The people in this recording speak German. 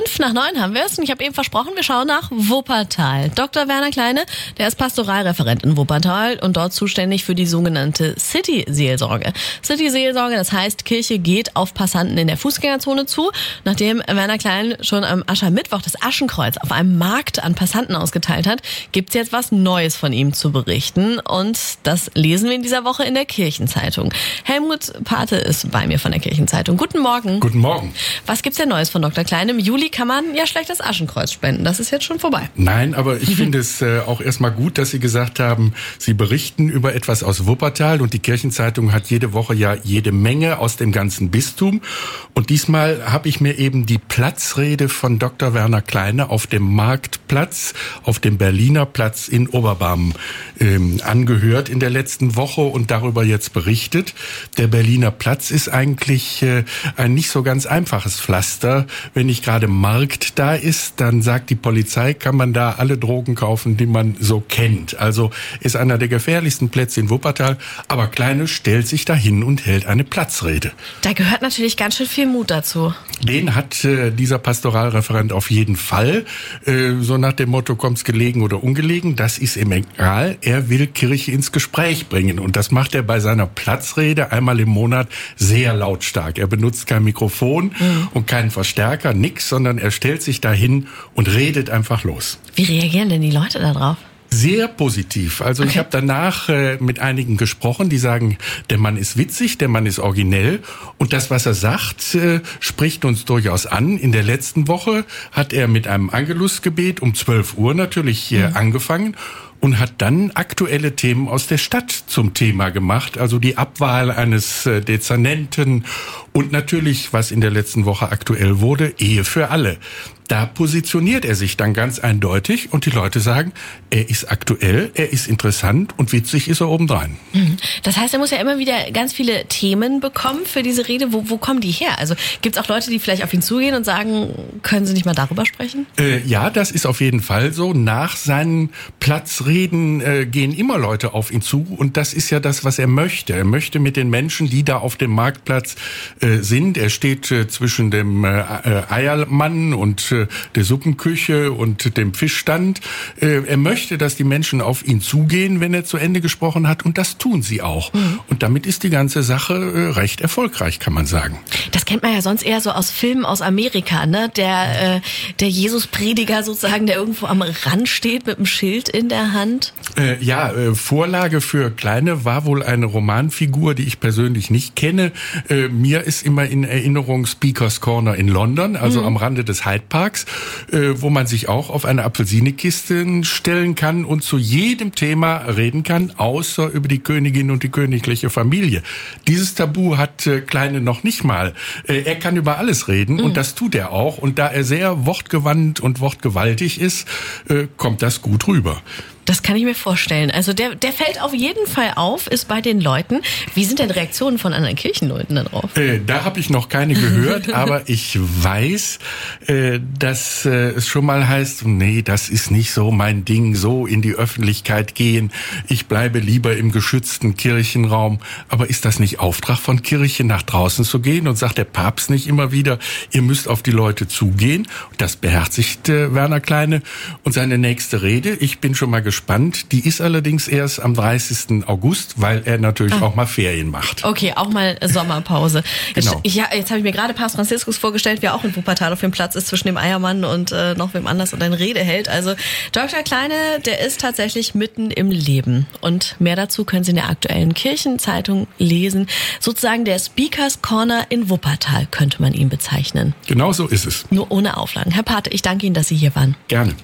Fünf nach neun haben wir es und ich habe eben versprochen, wir schauen nach Wuppertal. Dr. Werner Kleine, der ist Pastoralreferent in Wuppertal und dort zuständig für die sogenannte City-Seelsorge. City-Seelsorge, das heißt, Kirche geht auf Passanten in der Fußgängerzone zu. Nachdem Werner Klein schon am Aschermittwoch das Aschenkreuz auf einem Markt an Passanten ausgeteilt hat, gibt's jetzt was Neues von ihm zu berichten und das lesen wir in dieser Woche in der Kirchenzeitung. Helmut Pate ist bei mir von der Kirchenzeitung. Guten Morgen. Guten Morgen. Was gibt's denn Neues von Dr. Klein? Im Juli kann man ja schlecht das Aschenkreuz spenden. Das ist jetzt schon vorbei. Nein, aber ich finde es äh, auch erstmal gut, dass Sie gesagt haben, Sie berichten über etwas aus Wuppertal und die Kirchenzeitung hat jede Woche ja jede Menge aus dem ganzen Bistum. Und diesmal habe ich mir eben die Platzrede von Dr. Werner Kleine auf dem Marktplatz, auf dem Berliner Platz in Oberbarm ähm, angehört in der letzten Woche und darüber jetzt berichtet. Der Berliner Platz ist eigentlich äh, ein nicht so ganz einfaches Pflaster. Wenn nicht gerade Markt da ist, dann sagt die Polizei, kann man da alle Drogen kaufen, die man so kennt. Also ist einer der gefährlichsten Plätze in Wuppertal. Aber Kleine stellt sich dahin und hält eine Platzrede. Da gehört natürlich ganz schön viel Mut dazu. Den hat äh, dieser Pastoralreferent auf jeden Fall. Äh, so nach dem Motto, kommt's gelegen oder ungelegen, das ist ihm egal. Er will Kirche ins Gespräch bringen. Und das macht er bei seiner Platzrede einmal im Monat sehr lautstark. Er benutzt kein Mikrofon mhm. und keinen Verstärker, nix, sondern er stellt sich dahin und redet einfach los. Wie reagieren denn die Leute darauf? Sehr positiv. Also okay. ich habe danach äh, mit einigen gesprochen, die sagen, der Mann ist witzig, der Mann ist originell und das, was er sagt, äh, spricht uns durchaus an. In der letzten Woche hat er mit einem Angelusgebet um 12 Uhr natürlich äh, mhm. angefangen und hat dann aktuelle Themen aus der Stadt zum Thema gemacht, also die Abwahl eines äh, Dezernenten und natürlich, was in der letzten Woche aktuell wurde, Ehe für alle. Da positioniert er sich dann ganz eindeutig und die Leute sagen, er ist aktuell, er ist interessant und witzig ist er obendrein. Mhm. Das heißt, er muss ja immer wieder ganz viele Themen bekommen für diese Rede. Wo, wo kommen die her? Also gibt es auch Leute, die vielleicht auf ihn zugehen und sagen, können Sie nicht mal darüber sprechen? Äh, ja, das ist auf jeden Fall so. Nach seinen Platzreden äh, gehen immer Leute auf ihn zu und das ist ja das, was er möchte. Er möchte mit den Menschen, die da auf dem Marktplatz sind, er steht äh, zwischen dem äh, äh, Eiermann und der Suppenküche und dem Fischstand. Äh, er möchte, dass die Menschen auf ihn zugehen, wenn er zu Ende gesprochen hat, und das tun sie auch. Mhm. Und damit ist die ganze Sache äh, recht erfolgreich, kann man sagen. Das kennt man ja sonst eher so aus Filmen aus Amerika, ne? Der, äh, der Jesus-Prediger sozusagen, der irgendwo am Rand steht mit einem Schild in der Hand. Äh, ja, äh, Vorlage für Kleine war wohl eine Romanfigur, die ich persönlich nicht kenne. Äh, mir ist immer in Erinnerung Speakers Corner in London, also mhm. am Rande des Hyde Park. Parks, äh, wo man sich auch auf eine Apfelsinekiste stellen kann und zu jedem Thema reden kann, außer über die Königin und die königliche Familie. Dieses Tabu hat äh, Kleine noch nicht mal. Äh, er kann über alles reden mhm. und das tut er auch. Und da er sehr wortgewandt und wortgewaltig ist, kommt das gut rüber. Das kann ich mir vorstellen. Also der, der fällt auf jeden Fall auf, ist bei den Leuten. Wie sind denn Reaktionen von anderen Kirchenleuten darauf? Äh, da habe ich noch keine gehört, aber ich weiß, äh, dass äh, es schon mal heißt, nee, das ist nicht so mein Ding, so in die Öffentlichkeit gehen. Ich bleibe lieber im geschützten Kirchenraum. Aber ist das nicht Auftrag von Kirche, nach draußen zu gehen? Und sagt der Papst nicht immer wieder, ihr müsst auf die Leute zugehen? Das beherzigt äh, Werner Kleine. Und seine nächste Rede, ich bin schon mal gespannt, gespannt. Die ist allerdings erst am 30. August, weil er natürlich ah. auch mal Ferien macht. Okay, auch mal Sommerpause. Genau. Jetzt, jetzt habe ich mir gerade Papst Franziskus vorgestellt, wer auch in Wuppertal auf dem Platz ist zwischen dem Eiermann und äh, noch wem anders und eine Rede hält. Also Dr. Kleine, der ist tatsächlich mitten im Leben. Und mehr dazu können Sie in der aktuellen Kirchenzeitung lesen. Sozusagen der Speakers Corner in Wuppertal könnte man ihn bezeichnen. Genau so ist es. Nur ohne Auflagen. Herr Pate, ich danke Ihnen, dass Sie hier waren. Gerne.